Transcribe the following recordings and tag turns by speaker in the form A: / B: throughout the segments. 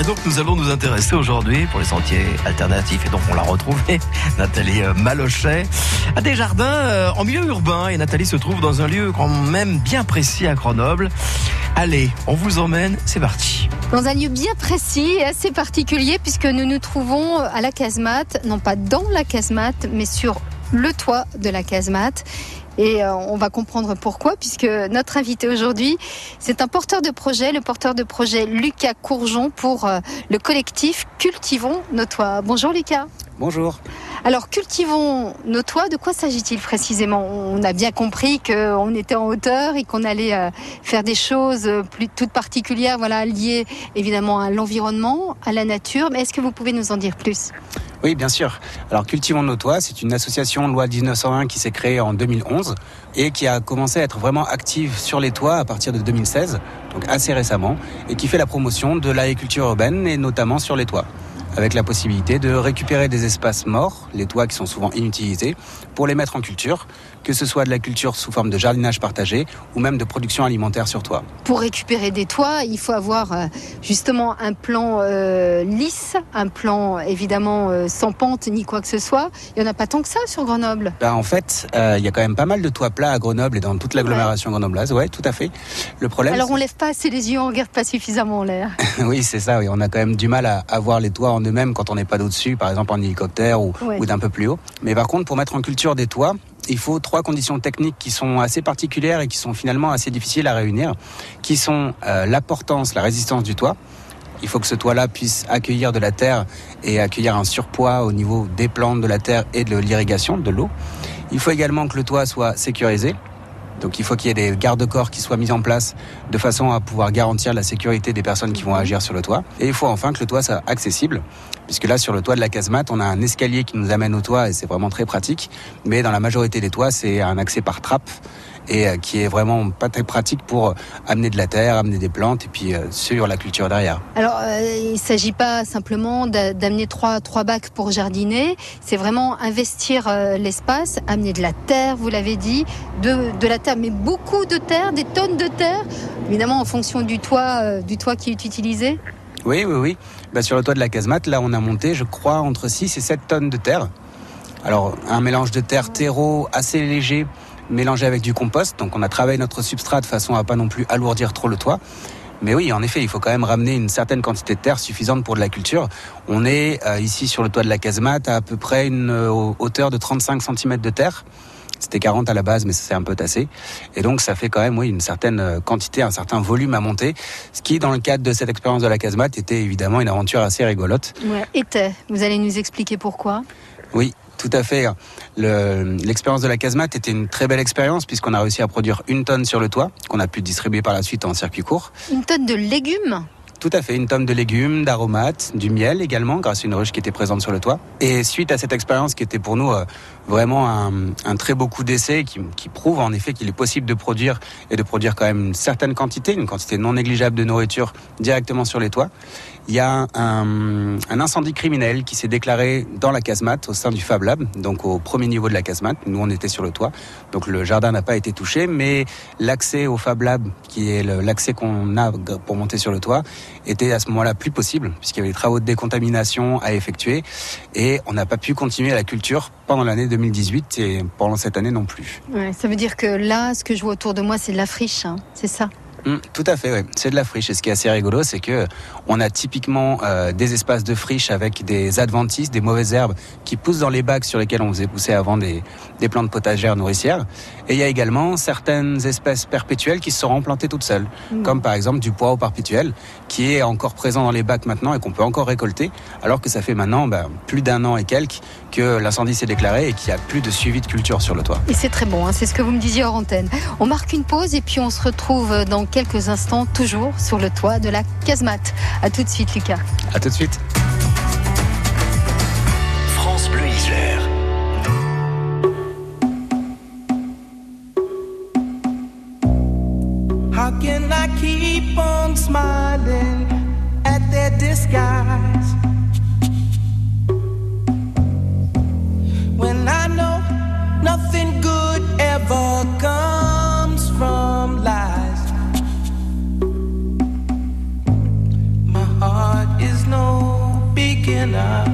A: Et donc nous allons nous intéresser aujourd'hui pour les sentiers alternatifs et donc on l'a retrouvé, Nathalie euh, Malochet, à des jardins euh, en milieu urbain et Nathalie se trouve dans un lieu quand même bien précis à Grenoble. Allez, on vous emmène, c'est parti.
B: Dans un lieu bien précis et assez particulier puisque nous nous trouvons à la casemate, non pas dans la casemate mais sur le toit de la casemate. Et euh, on va comprendre pourquoi, puisque notre invité aujourd'hui, c'est un porteur de projet, le porteur de projet Lucas Courgeon pour euh, le collectif Cultivons nos toits. Bonjour Lucas.
C: Bonjour.
B: Alors, cultivons nos toits, de quoi s'agit-il précisément? On a bien compris qu'on était en hauteur et qu'on allait euh, faire des choses plus toutes particulières, voilà, liées évidemment à l'environnement, à la nature. Mais est-ce que vous pouvez nous en dire plus?
C: Oui, bien sûr. Alors Cultivons nos toits, c'est une association loi 1901 qui s'est créée en 2011 et qui a commencé à être vraiment active sur les toits à partir de 2016, donc assez récemment, et qui fait la promotion de l'agriculture urbaine et notamment sur les toits avec la possibilité de récupérer des espaces morts, les toits qui sont souvent inutilisés, pour les mettre en culture, que ce soit de la culture sous forme de jardinage partagé ou même de production alimentaire sur toit.
B: Pour récupérer des toits, il faut avoir euh, justement un plan euh, lisse, un plan évidemment euh, sans pente ni quoi que ce soit. Il n'y en a pas tant que ça sur Grenoble.
C: Ben, en fait, il y a quand même pas mal de toits plats à Grenoble et dans toute l'agglomération grenobloise. Ouais, tout à fait.
B: Le problème. Alors on lève pas assez les yeux, on regarde pas suffisamment en l'air.
C: oui, c'est ça. Oui, on a quand même du mal à, à voir les toits en eux-mêmes quand on n'est pas d'au-dessus, par exemple en hélicoptère ou, ou d'un peu plus haut. Mais par contre, pour mettre en culture des toits, il faut trois conditions techniques qui sont assez particulières et qui sont finalement assez difficiles à réunir, qui sont euh, la portance, la résistance du toit. Il faut que ce toit-là puisse accueillir de la terre et accueillir un surpoids au niveau des plantes de la terre et de l'irrigation, de l'eau. Il faut également que le toit soit sécurisé. Donc il faut qu'il y ait des garde-corps qui soient mis en place de façon à pouvoir garantir la sécurité des personnes qui vont agir sur le toit. Et il faut enfin que le toit soit accessible puisque là sur le toit de la casemate, on a un escalier qui nous amène au toit et c'est vraiment très pratique. Mais dans la majorité des toits, c'est un accès par trappe et euh, qui est vraiment pas très pratique pour euh, amener de la terre, amener des plantes et puis euh, sur la culture derrière.
B: Alors il ne s'agit pas simplement d'amener trois, trois bacs pour jardiner, c'est vraiment investir l'espace, amener de la terre, vous l'avez dit, de, de la terre, mais beaucoup de terre, des tonnes de terre, évidemment en fonction du toit, du toit qui est utilisé.
C: Oui, oui, oui. Bah, sur le toit de la casemate, là, on a monté, je crois, entre 6 et 7 tonnes de terre. Alors, un mélange de terre terreau assez léger, mélangé avec du compost. Donc, on a travaillé notre substrat de façon à pas non plus alourdir trop le toit. Mais oui, en effet, il faut quand même ramener une certaine quantité de terre suffisante pour de la culture. On est euh, ici sur le toit de la casemate à à peu près une euh, hauteur de 35 cm de terre. C'était 40 à la base, mais ça s'est un peu tassé. Et donc, ça fait quand même, oui, une certaine euh, quantité, un certain volume à monter. Ce qui, dans le cadre de cette expérience de la casemate, était évidemment une aventure assez rigolote.
B: Ouais, était. Vous allez nous expliquer pourquoi?
C: Oui, tout à fait. L'expérience de la casemate était une très belle expérience puisqu'on a réussi à produire une tonne sur le toit qu'on a pu distribuer par la suite en circuit court.
B: Une tonne de légumes
C: tout à fait, une tonne de légumes, d'aromates, du miel également, grâce à une ruche qui était présente sur le toit. Et suite à cette expérience qui était pour nous euh, vraiment un, très beau coup d'essai, qui, prouve en effet qu'il est possible de produire et de produire quand même une certaine quantité, une quantité non négligeable de nourriture directement sur les toits, il y a un, un incendie criminel qui s'est déclaré dans la casemate au sein du Fab Lab, donc au premier niveau de la casemate. Nous, on était sur le toit, donc le jardin n'a pas été touché, mais l'accès au Fab Lab, qui est l'accès qu'on a pour monter sur le toit, était à ce moment-là plus possible, puisqu'il y avait des travaux de décontamination à effectuer, et on n'a pas pu continuer la culture pendant l'année 2018 et pendant cette année non plus.
B: Ouais, ça veut dire que là, ce que je vois autour de moi, c'est de la friche, hein, c'est ça?
C: Hum, tout à fait, oui. C'est de la friche. Et ce qui est assez rigolo, c'est que on a typiquement euh, des espaces de friche avec des adventices, des mauvaises herbes qui poussent dans les bacs sur lesquels on faisait pousser avant des, des plantes potagères nourricières. Et il y a également certaines espèces perpétuelles qui se sont implantées toutes seules, hum. comme par exemple du poireau perpétuel, qui est encore présent dans les bacs maintenant et qu'on peut encore récolter, alors que ça fait maintenant ben, plus d'un an et quelques que l'incendie s'est déclaré et qu'il n'y a plus de suivi de culture sur le toit.
B: Et c'est très bon, hein, c'est ce que vous me disiez hors antenne. On marque une pause et puis on se retrouve dans quelques instants, toujours sur le toit de la casemate. A tout de suite, Lucas.
C: A tout de suite.
D: cannot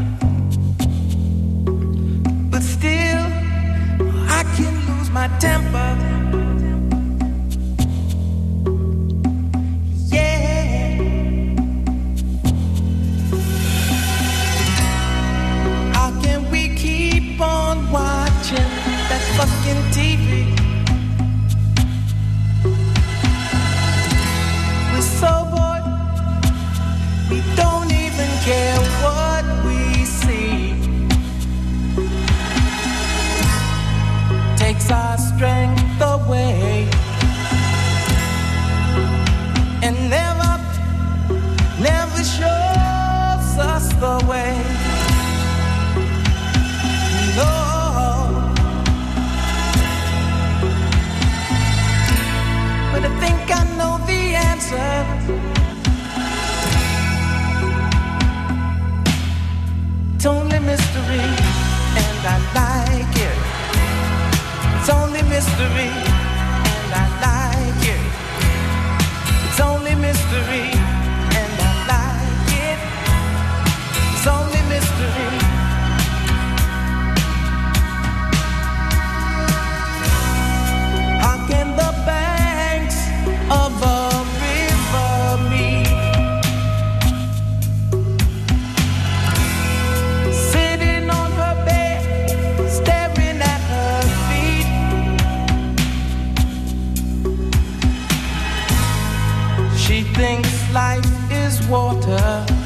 D: thinks life is water.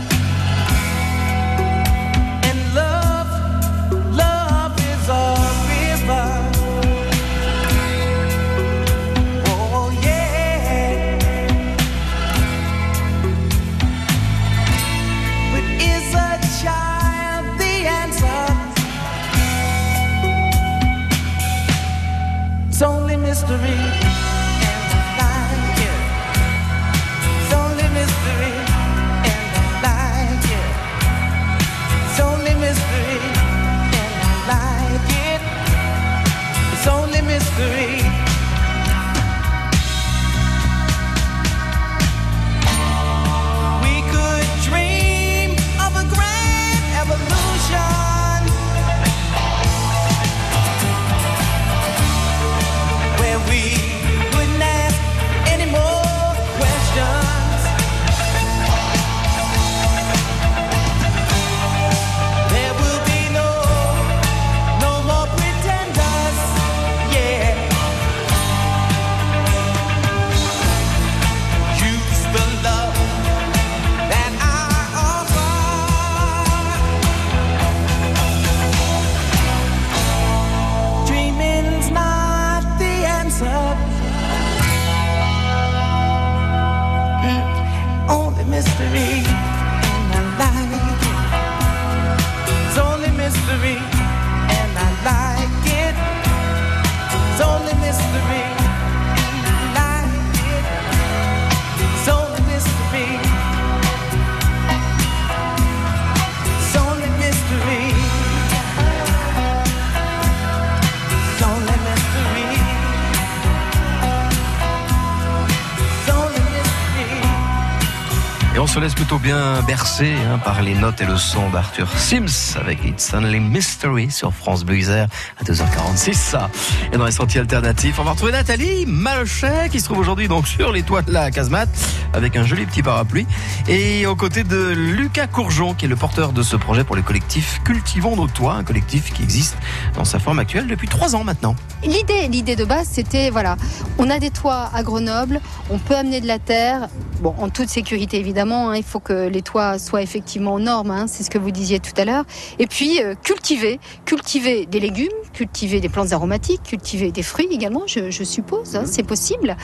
A: Et on se laisse plutôt bien bercer hein, par les notes et le son d'Arthur Sims avec It's Only Mystery sur France Bleu à 2h46. Ça. Et dans les sentiers alternatifs, on va retrouver Nathalie Malochet qui se trouve aujourd'hui donc sur les toits de la casemate avec un joli petit parapluie et aux côtés de Lucas Courgeon qui est le porteur de ce projet pour le collectif Cultivons nos toits, un collectif qui existe dans sa forme actuelle depuis trois ans maintenant.
B: L'idée, l'idée de base, c'était voilà, on a des toits à Grenoble, on peut amener de la terre, en toute sécurité évidemment. hein, il faut que les toits soient effectivement normes, hein, c'est ce que vous disiez tout à l'heure. Et puis euh, cultiver, cultiver des légumes, cultiver des plantes aromatiques, cultiver des fruits également, je, suppose, hein, c'est possible,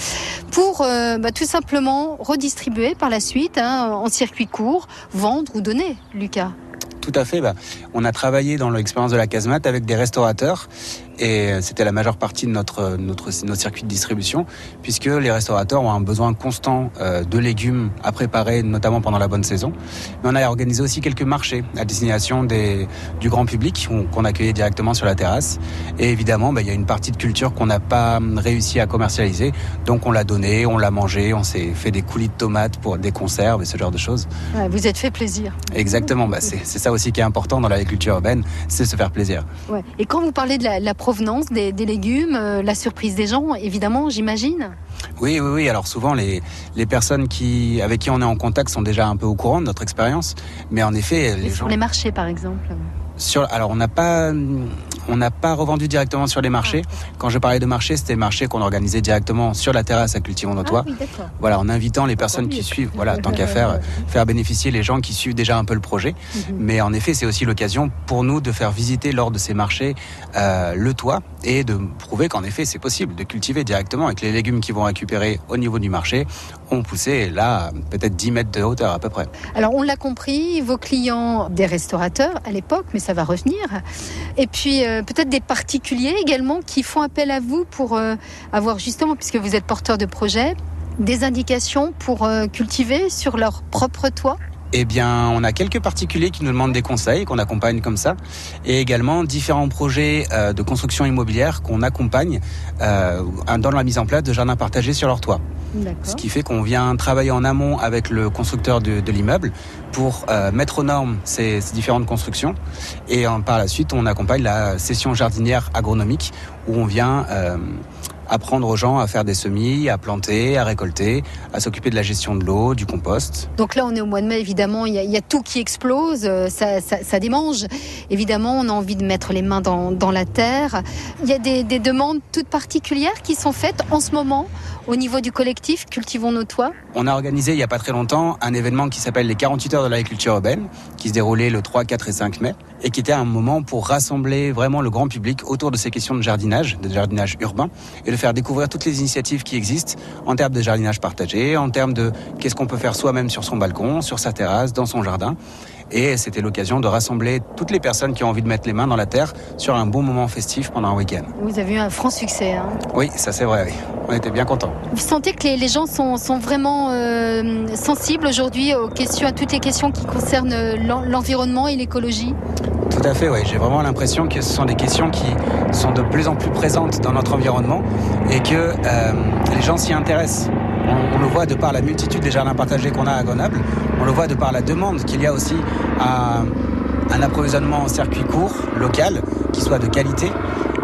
B: pour euh, bah, tout simplement redistribuer par la suite en circuit court, vendre ou donner, Lucas.
C: Tout à fait. Bah, on a travaillé dans l'expérience de la casemate avec des restaurateurs et c'était la majeure partie de notre, notre, notre circuit de distribution, puisque les restaurateurs ont un besoin constant euh, de légumes à préparer, notamment pendant la bonne saison. Mais on a organisé aussi quelques marchés à destination des, du grand public qu'on accueillait directement sur la terrasse. Et évidemment, bah, il y a une partie de culture qu'on n'a pas réussi à commercialiser, donc on l'a donné, on l'a mangé, on s'est fait des coulis de tomates pour des conserves et ce genre de choses.
B: Ouais, vous êtes fait plaisir.
C: Exactement, bah, c'est ça aussi qui est important dans l'agriculture urbaine, c'est se faire plaisir.
B: Ouais. Et quand vous parlez de la, la provenance des, des légumes, euh, la surprise des gens, évidemment, j'imagine
C: oui, oui, oui. Alors souvent, les, les personnes qui, avec qui on est en contact sont déjà un peu au courant de notre expérience. Mais en effet, les
B: Mais
C: gens...
B: Sur les marchés, par exemple
C: Sur, alors on n'a pas, on n'a pas revendu directement sur les marchés. Quand je parlais de marché, c'était marché qu'on organisait directement sur la terrasse à Cultivons nos toits.
B: Ah, oui, d'accord.
C: Voilà, en invitant les personnes qui suivent, voilà, tant qu'à faire, faire bénéficier les gens qui suivent déjà un peu le projet.
B: Mhm.
C: Mais en effet, c'est aussi l'occasion pour nous de faire visiter lors de ces marchés euh, le toit et de prouver qu'en effet, c'est possible de cultiver directement avec les légumes qui vont récupérer au niveau du marché ont là peut-être 10 mètres de hauteur à peu près.
B: Alors, on l'a compris, vos clients, des restaurateurs à l'époque, mais ça va revenir. Et puis, euh, peut-être des particuliers également qui font appel à vous pour euh, avoir justement, puisque vous êtes porteur de projet, des indications pour euh, cultiver sur leur propre toit
C: Eh bien, on a quelques particuliers qui nous demandent des conseils, qu'on accompagne comme ça, et également différents projets euh, de construction immobilière qu'on accompagne euh, dans la mise en place de jardins partagés sur leur toit. Ce qui fait qu'on vient travailler en amont avec le constructeur de, de l'immeuble pour euh, mettre aux normes ces, ces différentes constructions. Et par la suite, on accompagne la session jardinière agronomique où on vient euh, apprendre aux gens à faire des semis, à planter, à récolter, à s'occuper de la gestion de l'eau, du compost.
B: Donc là, on est au mois de mai, évidemment, il y a, il y a tout qui explose, euh, ça, ça, ça démange. Évidemment, on a envie de mettre les mains dans, dans la terre. Il y a des, des demandes toutes particulières qui sont faites en ce moment au niveau du collectif Cultivons nos toits?
C: On a organisé il n'y a pas très longtemps un événement qui s'appelle les 48 heures de l'agriculture urbaine, qui se déroulait le 3, 4 et 5 mai, et qui était un moment pour rassembler vraiment le grand public autour de ces questions de jardinage, de jardinage urbain, et de faire découvrir toutes les initiatives qui existent en termes de jardinage partagé, en termes de qu'est-ce qu'on peut faire soi-même sur son balcon, sur sa terrasse, dans son jardin. Et c'était l'occasion de rassembler toutes les personnes qui ont envie de mettre les mains dans la terre sur un bon moment festif pendant un week-end.
B: Vous avez eu un franc succès. hein.
C: Oui, ça c'est vrai, oui. On était bien contents.
B: Vous sentez que les, les gens sont, sont vraiment euh, sensibles aujourd'hui aux questions, à toutes les questions qui concernent euh, l'en- l'environnement et l'écologie?
C: Tout à fait, oui. J'ai vraiment l'impression que ce sont des questions qui sont de plus en plus présentes dans notre environnement et que euh, les gens s'y intéressent. On, on le voit de par la multitude des jardins partagés qu'on a à Grenoble, on le voit de par la demande qu'il y a aussi un approvisionnement en circuit court, local, qui soit de qualité.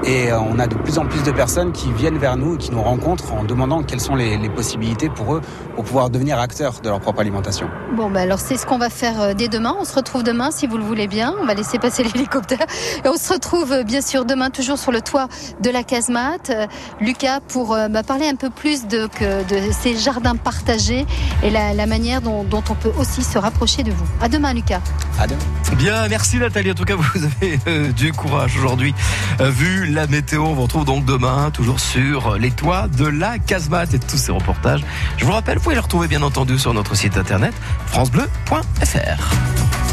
C: Et euh, on a de plus en plus de personnes qui viennent vers nous et qui nous rencontrent en demandant quelles sont les, les possibilités pour eux pour pouvoir devenir acteurs de leur propre alimentation.
B: Bon, bah alors c'est ce qu'on va faire euh, dès demain. On se retrouve demain si vous le voulez bien. On va laisser passer l'hélicoptère. Et on se retrouve euh, bien sûr demain toujours sur le toit de la casemate. Lucas pour bah, parler un peu plus de, que, de ces jardins partagés et la, la manière dont, dont on peut aussi se rapprocher de vous. À demain Lucas.
C: À demain.
A: Bien, merci Nathalie. En tout cas, vous avez euh, du courage aujourd'hui. Euh, vu la météo, on vous retrouve donc demain, toujours sur les toits de la casemate et tous ces reportages. Je vous rappelle, vous pouvez les retrouver bien entendu sur notre site internet francebleu.fr.